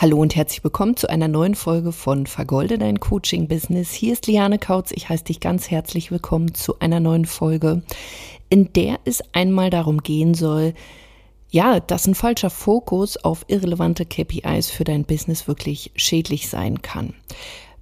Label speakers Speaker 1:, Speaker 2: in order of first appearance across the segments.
Speaker 1: Hallo und herzlich willkommen zu einer neuen Folge von Vergolde dein Coaching Business. Hier ist Liane Kautz. Ich heiße dich ganz herzlich willkommen zu einer neuen Folge, in der es einmal darum gehen soll, ja, dass ein falscher Fokus auf irrelevante KPIs für dein Business wirklich schädlich sein kann.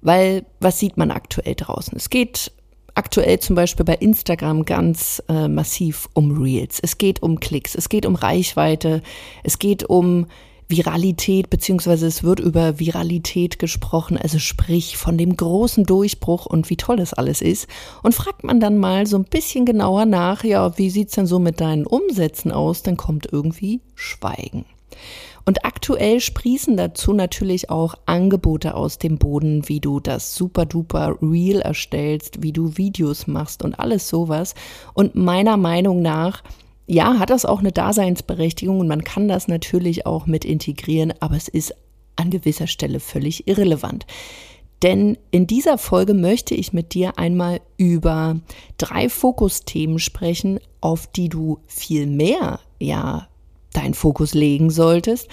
Speaker 1: Weil was sieht man aktuell draußen? Es geht aktuell zum Beispiel bei Instagram ganz äh, massiv um Reels. Es geht um Klicks, es geht um Reichweite, es geht um Viralität, beziehungsweise es wird über Viralität gesprochen, also sprich von dem großen Durchbruch und wie toll das alles ist. Und fragt man dann mal so ein bisschen genauer nach, ja, wie sieht's denn so mit deinen Umsätzen aus, dann kommt irgendwie Schweigen. Und aktuell sprießen dazu natürlich auch Angebote aus dem Boden, wie du das super duper Real erstellst, wie du Videos machst und alles sowas. Und meiner Meinung nach ja, hat das auch eine Daseinsberechtigung und man kann das natürlich auch mit integrieren, aber es ist an gewisser Stelle völlig irrelevant. Denn in dieser Folge möchte ich mit dir einmal über drei Fokusthemen sprechen, auf die du viel mehr, ja, deinen Fokus legen solltest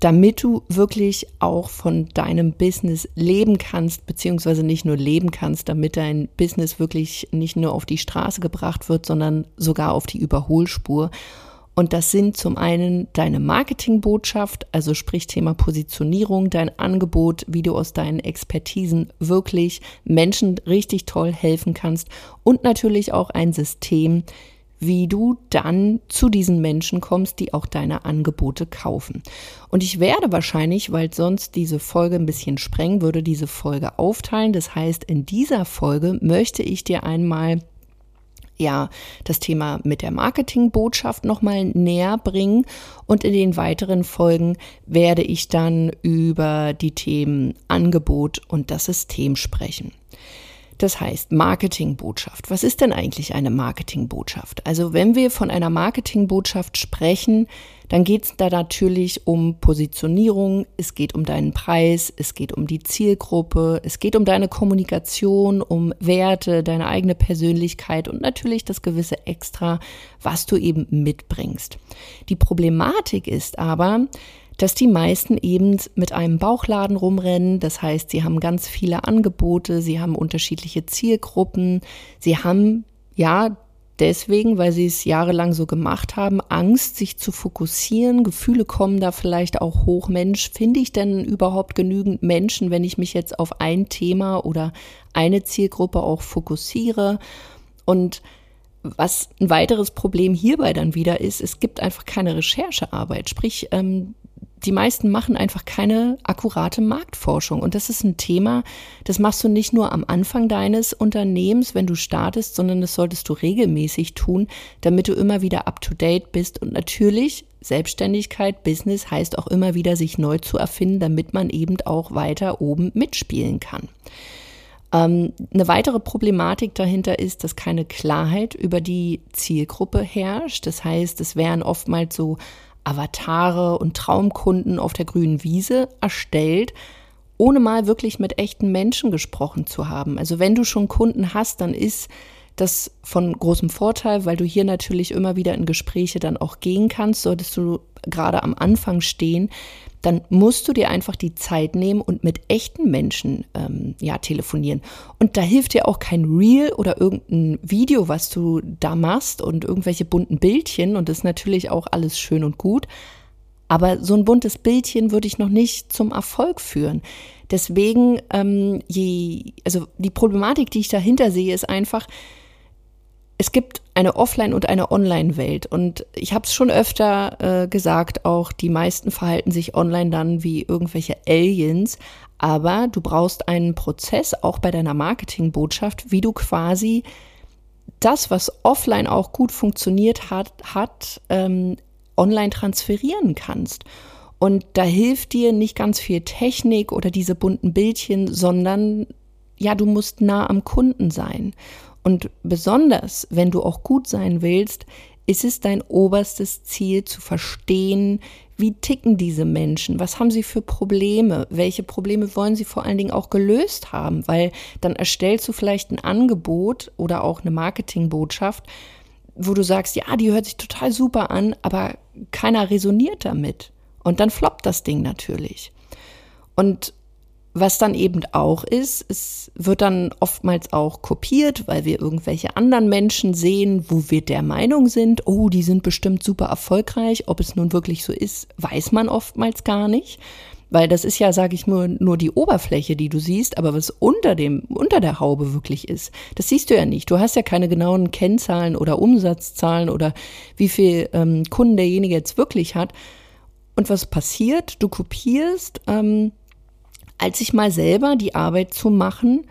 Speaker 1: damit du wirklich auch von deinem Business leben kannst, beziehungsweise nicht nur leben kannst, damit dein Business wirklich nicht nur auf die Straße gebracht wird, sondern sogar auf die Überholspur. Und das sind zum einen deine Marketingbotschaft, also sprich Thema Positionierung, dein Angebot, wie du aus deinen Expertisen wirklich Menschen richtig toll helfen kannst und natürlich auch ein System, wie du dann zu diesen Menschen kommst, die auch deine Angebote kaufen. Und ich werde wahrscheinlich, weil sonst diese Folge ein bisschen sprengen würde, diese Folge aufteilen. Das heißt, in dieser Folge möchte ich dir einmal ja, das Thema mit der Marketingbotschaft nochmal näher bringen und in den weiteren Folgen werde ich dann über die Themen Angebot und das System sprechen. Das heißt, Marketingbotschaft. Was ist denn eigentlich eine Marketingbotschaft? Also wenn wir von einer Marketingbotschaft sprechen, dann geht es da natürlich um Positionierung, es geht um deinen Preis, es geht um die Zielgruppe, es geht um deine Kommunikation, um Werte, deine eigene Persönlichkeit und natürlich das gewisse Extra, was du eben mitbringst. Die Problematik ist aber, dass die meisten eben mit einem Bauchladen rumrennen. Das heißt, sie haben ganz viele Angebote, sie haben unterschiedliche Zielgruppen, sie haben ja deswegen, weil sie es jahrelang so gemacht haben, Angst, sich zu fokussieren. Gefühle kommen da vielleicht auch hoch. Mensch, finde ich denn überhaupt genügend Menschen, wenn ich mich jetzt auf ein Thema oder eine Zielgruppe auch fokussiere? Und was ein weiteres Problem hierbei dann wieder ist, es gibt einfach keine Recherchearbeit. Sprich, ähm, die meisten machen einfach keine akkurate Marktforschung. Und das ist ein Thema, das machst du nicht nur am Anfang deines Unternehmens, wenn du startest, sondern das solltest du regelmäßig tun, damit du immer wieder up-to-date bist. Und natürlich, Selbstständigkeit, Business heißt auch immer wieder, sich neu zu erfinden, damit man eben auch weiter oben mitspielen kann. Ähm, eine weitere Problematik dahinter ist, dass keine Klarheit über die Zielgruppe herrscht. Das heißt, es wären oftmals so Avatare und Traumkunden auf der grünen Wiese erstellt, ohne mal wirklich mit echten Menschen gesprochen zu haben. Also wenn du schon Kunden hast, dann ist das von großem Vorteil, weil du hier natürlich immer wieder in Gespräche dann auch gehen kannst, solltest du gerade am Anfang stehen, dann musst du dir einfach die Zeit nehmen und mit echten Menschen ähm, ja telefonieren. Und da hilft dir auch kein Reel oder irgendein Video, was du da machst und irgendwelche bunten Bildchen. Und das ist natürlich auch alles schön und gut. Aber so ein buntes Bildchen würde ich noch nicht zum Erfolg führen. Deswegen, ähm, je, also die Problematik, die ich dahinter sehe, ist einfach, es gibt eine Offline- und eine Online-Welt. Und ich habe es schon öfter äh, gesagt, auch die meisten verhalten sich online dann wie irgendwelche Aliens. Aber du brauchst einen Prozess, auch bei deiner Marketingbotschaft, wie du quasi das, was offline auch gut funktioniert hat, hat ähm, online transferieren kannst. Und da hilft dir nicht ganz viel Technik oder diese bunten Bildchen, sondern ja, du musst nah am Kunden sein. Und besonders, wenn du auch gut sein willst, ist es dein oberstes Ziel zu verstehen, wie ticken diese Menschen, was haben sie für Probleme, welche Probleme wollen sie vor allen Dingen auch gelöst haben, weil dann erstellst du vielleicht ein Angebot oder auch eine Marketingbotschaft, wo du sagst, ja, die hört sich total super an, aber keiner resoniert damit. Und dann floppt das Ding natürlich. Und was dann eben auch ist, es wird dann oftmals auch kopiert, weil wir irgendwelche anderen Menschen sehen, wo wir der Meinung sind, oh, die sind bestimmt super erfolgreich. Ob es nun wirklich so ist, weiß man oftmals gar nicht. Weil das ist ja, sage ich nur, nur die Oberfläche, die du siehst, aber was unter dem, unter der Haube wirklich ist, das siehst du ja nicht. Du hast ja keine genauen Kennzahlen oder Umsatzzahlen oder wie viel ähm, Kunden derjenige jetzt wirklich hat. Und was passiert? Du kopierst ähm, als ich mal selber die Arbeit zu machen,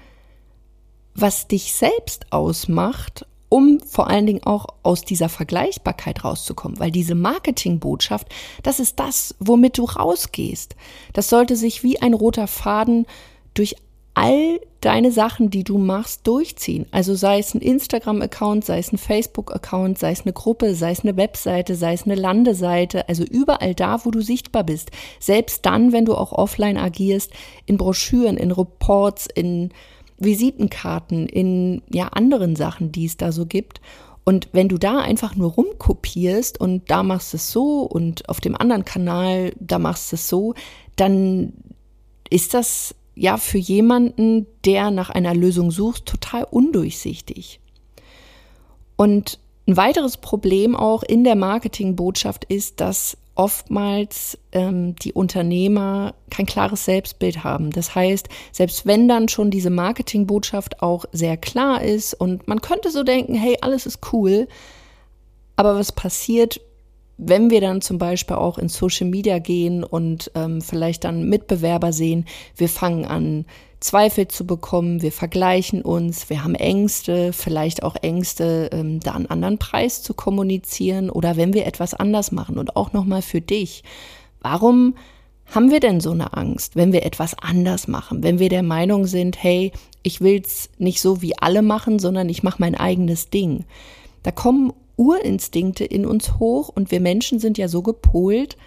Speaker 1: was dich selbst ausmacht, um vor allen Dingen auch aus dieser Vergleichbarkeit rauszukommen. Weil diese Marketingbotschaft, das ist das, womit du rausgehst. Das sollte sich wie ein roter Faden durch all deine Sachen, die du machst, durchziehen. Also sei es ein Instagram-Account, sei es ein Facebook-Account, sei es eine Gruppe, sei es eine Webseite, sei es eine Landeseite, also überall da, wo du sichtbar bist. Selbst dann, wenn du auch offline agierst, in Broschüren, in Reports, in Visitenkarten, in ja anderen Sachen, die es da so gibt. Und wenn du da einfach nur rumkopierst und da machst es so und auf dem anderen Kanal, da machst es so, dann ist das ja für jemanden, der nach einer Lösung sucht, total undurchsichtig. Und ein weiteres Problem auch in der Marketingbotschaft ist, dass oftmals ähm, die Unternehmer kein klares Selbstbild haben. Das heißt, selbst wenn dann schon diese Marketingbotschaft auch sehr klar ist und man könnte so denken, hey, alles ist cool, aber was passiert, wenn wir dann zum Beispiel auch in Social Media gehen und ähm, vielleicht dann Mitbewerber sehen, wir fangen an, Zweifel zu bekommen, wir vergleichen uns, wir haben Ängste, vielleicht auch Ängste, ähm, da einen anderen Preis zu kommunizieren oder wenn wir etwas anders machen und auch nochmal für dich. Warum haben wir denn so eine Angst, wenn wir etwas anders machen, wenn wir der Meinung sind, hey, ich will's nicht so wie alle machen, sondern ich mache mein eigenes Ding. Da kommen Urinstinkte in uns hoch und wir Menschen sind ja so gepolt,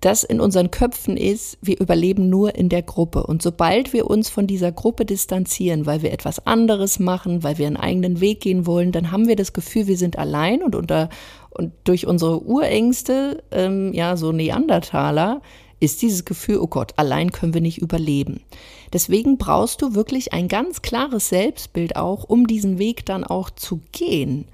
Speaker 1: dass in unseren Köpfen ist, wir überleben nur in der Gruppe. Und sobald wir uns von dieser Gruppe distanzieren, weil wir etwas anderes machen, weil wir einen eigenen Weg gehen wollen, dann haben wir das Gefühl, wir sind allein und unter und durch unsere Urängste, ähm, ja, so Neandertaler, ist dieses Gefühl, oh Gott, allein können wir nicht überleben. Deswegen brauchst du wirklich ein ganz klares Selbstbild auch, um diesen Weg dann auch zu gehen.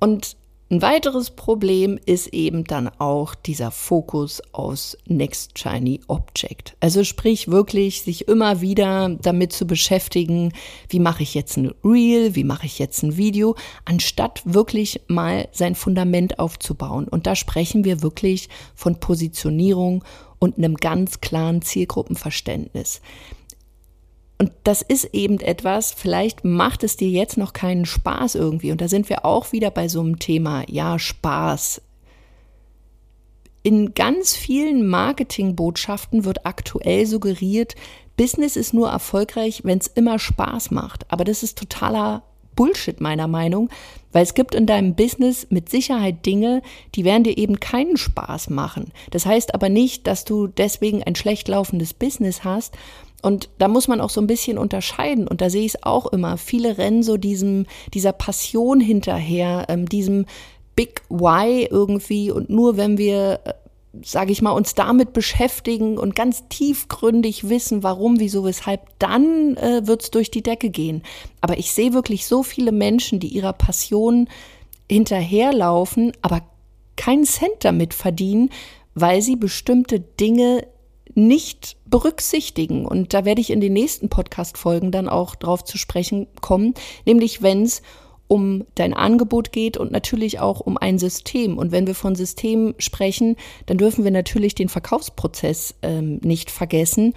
Speaker 1: Und ein weiteres Problem ist eben dann auch dieser Fokus aus Next Shiny Object. Also sprich wirklich sich immer wieder damit zu beschäftigen, wie mache ich jetzt ein Reel, wie mache ich jetzt ein Video, anstatt wirklich mal sein Fundament aufzubauen. Und da sprechen wir wirklich von Positionierung und einem ganz klaren Zielgruppenverständnis. Und das ist eben etwas, vielleicht macht es dir jetzt noch keinen Spaß irgendwie. Und da sind wir auch wieder bei so einem Thema, ja, Spaß. In ganz vielen Marketingbotschaften wird aktuell suggeriert, Business ist nur erfolgreich, wenn es immer Spaß macht. Aber das ist totaler Bullshit meiner Meinung, weil es gibt in deinem Business mit Sicherheit Dinge, die werden dir eben keinen Spaß machen. Das heißt aber nicht, dass du deswegen ein schlecht laufendes Business hast und da muss man auch so ein bisschen unterscheiden. Und da sehe ich es auch immer. Viele rennen so diesem, dieser Passion hinterher, ähm, diesem Big Why irgendwie. Und nur wenn wir, äh, sage ich mal, uns damit beschäftigen und ganz tiefgründig wissen, warum, wieso, weshalb, dann äh, wird es durch die Decke gehen. Aber ich sehe wirklich so viele Menschen, die ihrer Passion hinterherlaufen, aber keinen Cent damit verdienen, weil sie bestimmte Dinge nicht berücksichtigen. Und da werde ich in den nächsten Podcast-Folgen dann auch drauf zu sprechen kommen, nämlich wenn es um dein Angebot geht und natürlich auch um ein System. Und wenn wir von System sprechen, dann dürfen wir natürlich den Verkaufsprozess ähm, nicht vergessen.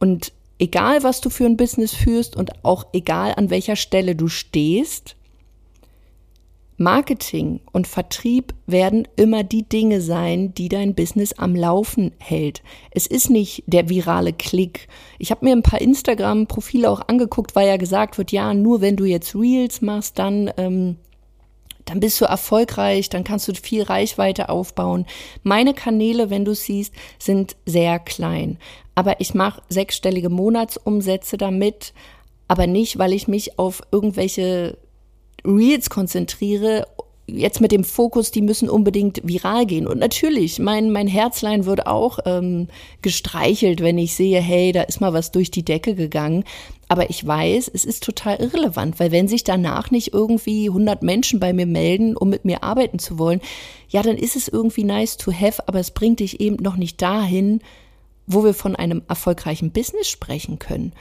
Speaker 1: Und egal, was du für ein Business führst und auch egal, an welcher Stelle du stehst, Marketing und Vertrieb werden immer die Dinge sein, die dein Business am Laufen hält. Es ist nicht der virale Klick. Ich habe mir ein paar Instagram-Profile auch angeguckt, weil ja gesagt wird, ja, nur wenn du jetzt Reels machst, dann, ähm, dann bist du erfolgreich, dann kannst du viel Reichweite aufbauen. Meine Kanäle, wenn du siehst, sind sehr klein. Aber ich mache sechsstellige Monatsumsätze damit, aber nicht, weil ich mich auf irgendwelche Reels konzentriere, jetzt mit dem Fokus, die müssen unbedingt viral gehen. Und natürlich, mein, mein Herzlein wird auch ähm, gestreichelt, wenn ich sehe, hey, da ist mal was durch die Decke gegangen. Aber ich weiß, es ist total irrelevant, weil wenn sich danach nicht irgendwie 100 Menschen bei mir melden, um mit mir arbeiten zu wollen, ja, dann ist es irgendwie nice to have, aber es bringt dich eben noch nicht dahin, wo wir von einem erfolgreichen Business sprechen können.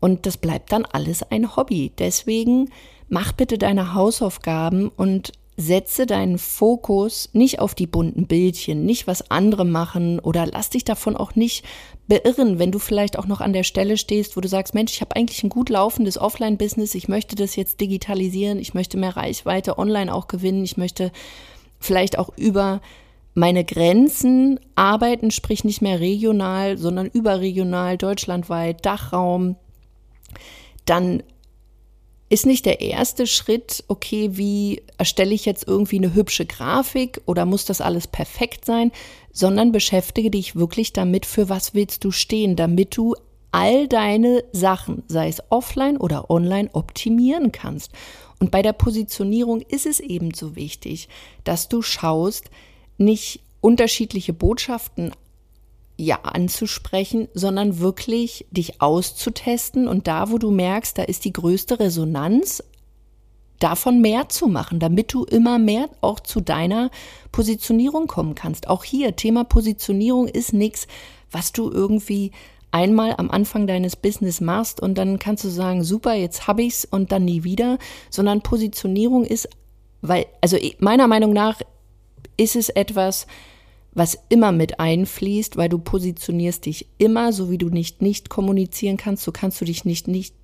Speaker 1: Und das bleibt dann alles ein Hobby. Deswegen mach bitte deine Hausaufgaben und setze deinen Fokus nicht auf die bunten Bildchen, nicht was andere machen oder lass dich davon auch nicht beirren, wenn du vielleicht auch noch an der Stelle stehst, wo du sagst, Mensch, ich habe eigentlich ein gut laufendes Offline-Business, ich möchte das jetzt digitalisieren, ich möchte mehr Reichweite online auch gewinnen, ich möchte vielleicht auch über meine Grenzen arbeiten, sprich nicht mehr regional, sondern überregional, deutschlandweit, Dachraum, dann ist nicht der erste Schritt, okay, wie erstelle ich jetzt irgendwie eine hübsche Grafik oder muss das alles perfekt sein, sondern beschäftige dich wirklich damit, für was willst du stehen, damit du all deine Sachen, sei es offline oder online, optimieren kannst. Und bei der Positionierung ist es ebenso wichtig, dass du schaust, nicht unterschiedliche Botschaften ja anzusprechen, sondern wirklich dich auszutesten und da, wo du merkst, da ist die größte Resonanz, davon mehr zu machen, damit du immer mehr auch zu deiner Positionierung kommen kannst. Auch hier, Thema Positionierung ist nichts, was du irgendwie einmal am Anfang deines Business machst und dann kannst du sagen, super, jetzt habe ich's und dann nie wieder, sondern Positionierung ist, weil, also meiner Meinung nach ist es etwas, was immer mit einfließt, weil du positionierst dich immer, so wie du nicht nicht kommunizieren kannst, so kannst du dich nicht nicht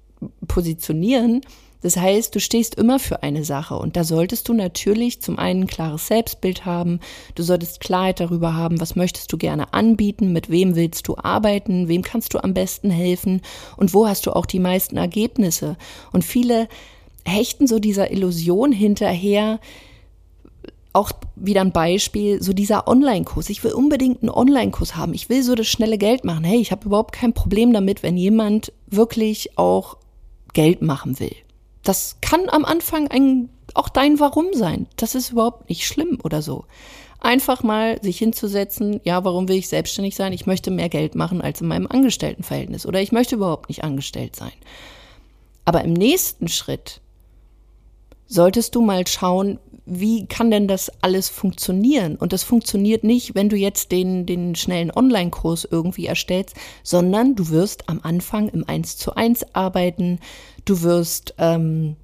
Speaker 1: positionieren. Das heißt, du stehst immer für eine Sache und da solltest du natürlich zum einen ein klares Selbstbild haben, du solltest Klarheit darüber haben, was möchtest du gerne anbieten, mit wem willst du arbeiten, wem kannst du am besten helfen und wo hast du auch die meisten Ergebnisse. Und viele hechten so dieser Illusion hinterher, auch wieder ein Beispiel, so dieser Online-Kurs. Ich will unbedingt einen Online-Kurs haben. Ich will so das schnelle Geld machen. Hey, ich habe überhaupt kein Problem damit, wenn jemand wirklich auch Geld machen will. Das kann am Anfang ein, auch dein Warum sein. Das ist überhaupt nicht schlimm oder so. Einfach mal sich hinzusetzen, ja, warum will ich selbstständig sein? Ich möchte mehr Geld machen als in meinem Angestelltenverhältnis oder ich möchte überhaupt nicht angestellt sein. Aber im nächsten Schritt solltest du mal schauen, wie kann denn das alles funktionieren? Und das funktioniert nicht, wenn du jetzt den, den schnellen Online-Kurs irgendwie erstellst, sondern du wirst am Anfang im 1 zu 1 arbeiten, du wirst ähm,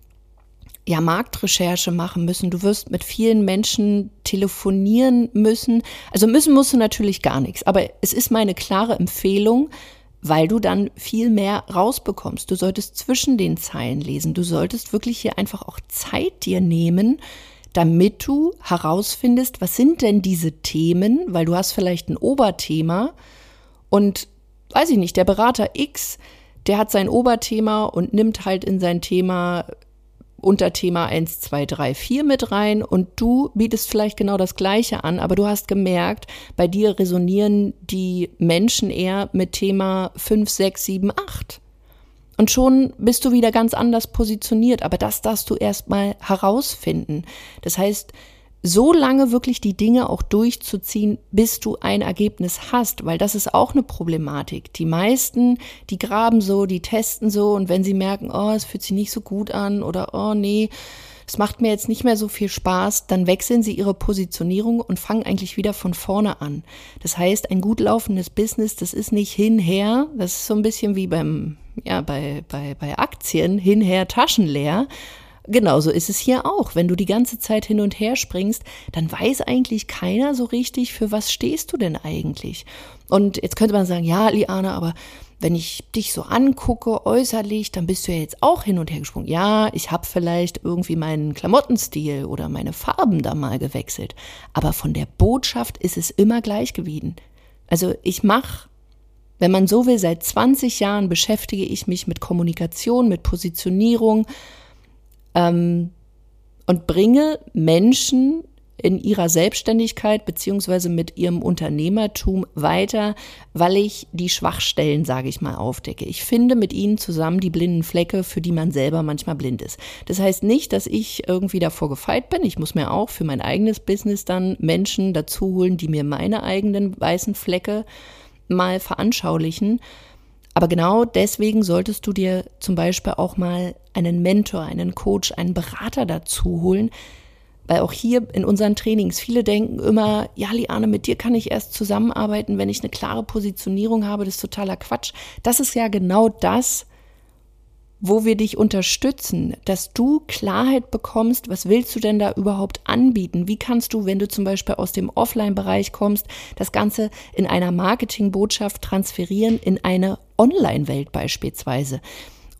Speaker 1: ja Marktrecherche machen müssen, du wirst mit vielen Menschen telefonieren müssen. Also müssen musst du natürlich gar nichts, aber es ist meine klare Empfehlung, weil du dann viel mehr rausbekommst. Du solltest zwischen den Zeilen lesen. Du solltest wirklich hier einfach auch Zeit dir nehmen, damit du herausfindest, was sind denn diese Themen, weil du hast vielleicht ein Oberthema und weiß ich nicht, der Berater X, der hat sein Oberthema und nimmt halt in sein Thema Unterthema 1, 2, 3, 4 mit rein und du bietest vielleicht genau das Gleiche an, aber du hast gemerkt, bei dir resonieren die Menschen eher mit Thema 5, 6, 7, 8. Und schon bist du wieder ganz anders positioniert, aber das darfst du erstmal herausfinden. Das heißt, so lange wirklich die Dinge auch durchzuziehen, bis du ein Ergebnis hast, weil das ist auch eine Problematik. Die meisten, die graben so, die testen so und wenn sie merken, oh, es fühlt sich nicht so gut an oder oh nee, es macht mir jetzt nicht mehr so viel Spaß, dann wechseln sie ihre Positionierung und fangen eigentlich wieder von vorne an. Das heißt, ein gut laufendes Business, das ist nicht hinher, das ist so ein bisschen wie beim, ja, bei, bei, bei Aktien, hinher taschenleer. Genauso ist es hier auch. Wenn du die ganze Zeit hin und her springst, dann weiß eigentlich keiner so richtig, für was stehst du denn eigentlich. Und jetzt könnte man sagen, ja, Liana, aber wenn ich dich so angucke äußerlich, dann bist du ja jetzt auch hin und her gesprungen. Ja, ich habe vielleicht irgendwie meinen Klamottenstil oder meine Farben da mal gewechselt, aber von der Botschaft ist es immer gleich gewesen. Also ich mache, wenn man so will, seit 20 Jahren beschäftige ich mich mit Kommunikation, mit Positionierung ähm, und bringe Menschen in ihrer Selbstständigkeit beziehungsweise mit ihrem Unternehmertum weiter, weil ich die Schwachstellen, sage ich mal, aufdecke. Ich finde mit ihnen zusammen die blinden Flecke, für die man selber manchmal blind ist. Das heißt nicht, dass ich irgendwie davor gefeit bin. Ich muss mir auch für mein eigenes Business dann Menschen dazu holen, die mir meine eigenen weißen Flecke mal veranschaulichen. Aber genau deswegen solltest du dir zum Beispiel auch mal einen Mentor, einen Coach, einen Berater dazu holen, weil auch hier in unseren Trainings viele denken immer, ja, Liane, mit dir kann ich erst zusammenarbeiten, wenn ich eine klare Positionierung habe. Das ist totaler Quatsch. Das ist ja genau das, wo wir dich unterstützen, dass du Klarheit bekommst, was willst du denn da überhaupt anbieten? Wie kannst du, wenn du zum Beispiel aus dem Offline-Bereich kommst, das Ganze in einer Marketingbotschaft transferieren in eine Online-Welt beispielsweise?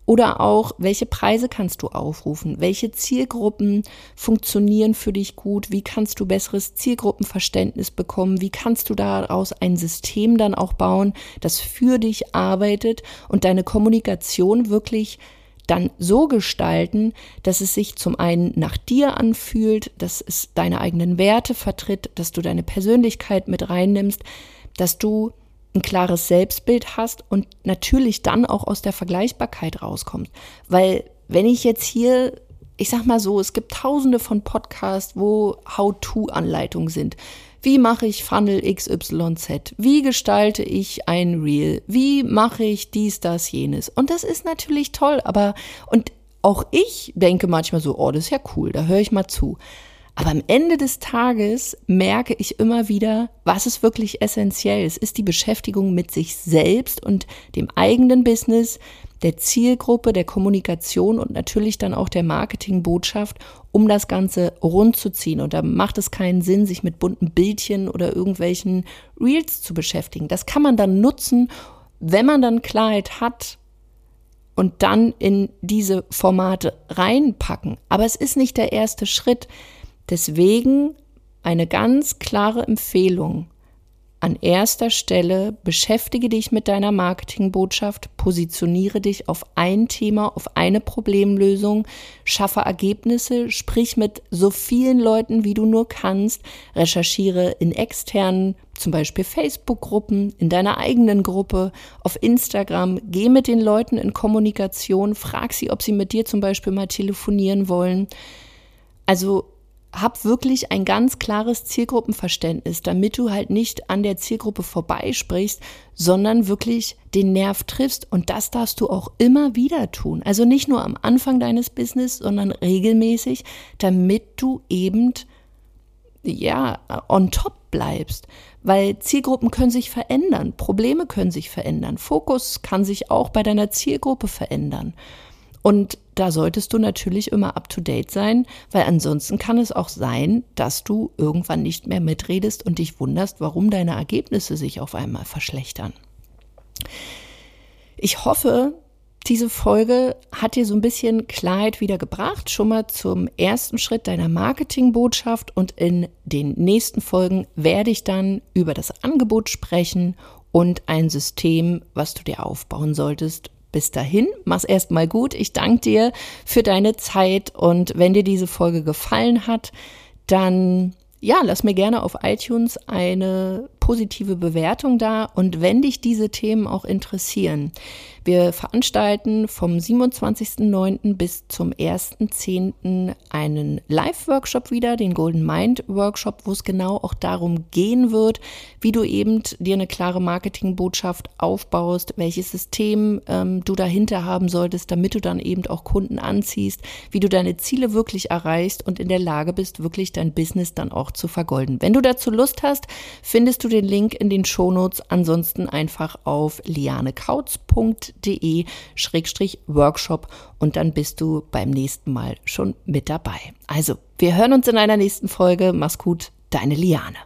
Speaker 1: Oder auch, welche Preise kannst du aufrufen? Welche Zielgruppen funktionieren für dich gut? Wie kannst du besseres Zielgruppenverständnis bekommen? Wie kannst du daraus ein System dann auch bauen, das für dich arbeitet und deine Kommunikation wirklich dann so gestalten, dass es sich zum einen nach dir anfühlt, dass es deine eigenen Werte vertritt, dass du deine Persönlichkeit mit reinnimmst, dass du ein klares Selbstbild hast und natürlich dann auch aus der Vergleichbarkeit rauskommst. Weil wenn ich jetzt hier, ich sag mal so, es gibt tausende von Podcasts, wo How-to-Anleitungen sind. Wie mache ich Funnel XYZ? Wie gestalte ich ein Reel? Wie mache ich dies, das, jenes? Und das ist natürlich toll, aber und auch ich denke manchmal so, oh, das ist ja cool, da höre ich mal zu. Aber am Ende des Tages merke ich immer wieder, was ist wirklich essentiell. Es ist die Beschäftigung mit sich selbst und dem eigenen Business, der Zielgruppe, der Kommunikation und natürlich dann auch der Marketingbotschaft, um das Ganze rund zu ziehen. Und da macht es keinen Sinn, sich mit bunten Bildchen oder irgendwelchen Reels zu beschäftigen. Das kann man dann nutzen, wenn man dann Klarheit hat, und dann in diese Formate reinpacken. Aber es ist nicht der erste Schritt. Deswegen eine ganz klare Empfehlung. An erster Stelle beschäftige dich mit deiner Marketingbotschaft, positioniere dich auf ein Thema, auf eine Problemlösung, schaffe Ergebnisse, sprich mit so vielen Leuten, wie du nur kannst, recherchiere in externen, zum Beispiel Facebook-Gruppen, in deiner eigenen Gruppe, auf Instagram, geh mit den Leuten in Kommunikation, frag sie, ob sie mit dir zum Beispiel mal telefonieren wollen. Also hab wirklich ein ganz klares Zielgruppenverständnis, damit du halt nicht an der Zielgruppe vorbeisprichst, sondern wirklich den Nerv triffst. Und das darfst du auch immer wieder tun. Also nicht nur am Anfang deines Business, sondern regelmäßig, damit du eben, ja, on top bleibst. Weil Zielgruppen können sich verändern, Probleme können sich verändern, Fokus kann sich auch bei deiner Zielgruppe verändern. Und da solltest du natürlich immer up-to-date sein, weil ansonsten kann es auch sein, dass du irgendwann nicht mehr mitredest und dich wunderst, warum deine Ergebnisse sich auf einmal verschlechtern. Ich hoffe, diese Folge hat dir so ein bisschen Klarheit wieder gebracht, schon mal zum ersten Schritt deiner Marketingbotschaft und in den nächsten Folgen werde ich dann über das Angebot sprechen und ein System, was du dir aufbauen solltest, bis dahin, mach's erstmal gut. Ich danke dir für deine Zeit und wenn dir diese Folge gefallen hat, dann ja, lass mir gerne auf iTunes eine positive Bewertung da und wenn dich diese Themen auch interessieren. Wir veranstalten vom 27.09. bis zum 1.10. einen Live-Workshop wieder, den Golden Mind Workshop, wo es genau auch darum gehen wird, wie du eben dir eine klare Marketingbotschaft aufbaust, welches System ähm, du dahinter haben solltest, damit du dann eben auch Kunden anziehst, wie du deine Ziele wirklich erreichst und in der Lage bist, wirklich dein Business dann auch zu vergolden. Wenn du dazu Lust hast, findest du den Link in den Shownotes, ansonsten einfach auf lianekautz.de www.ecom.de-workshop und dann bist du beim nächsten Mal schon mit dabei. Also, wir hören uns in einer nächsten Folge. Mach's gut, deine Liane.